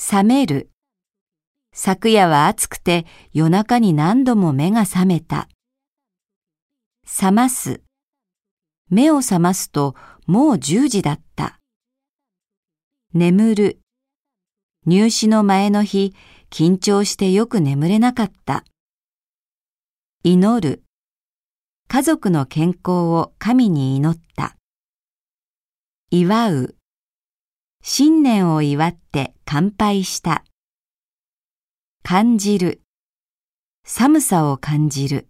覚める。昨夜は暑くて夜中に何度も目が覚めた。覚ます。目を覚ますともう10時だった。眠る。入試の前の日、緊張してよく眠れなかった。祈る。家族の健康を神に祈った。祝う。新年を祝って乾杯した。感じる。寒さを感じる。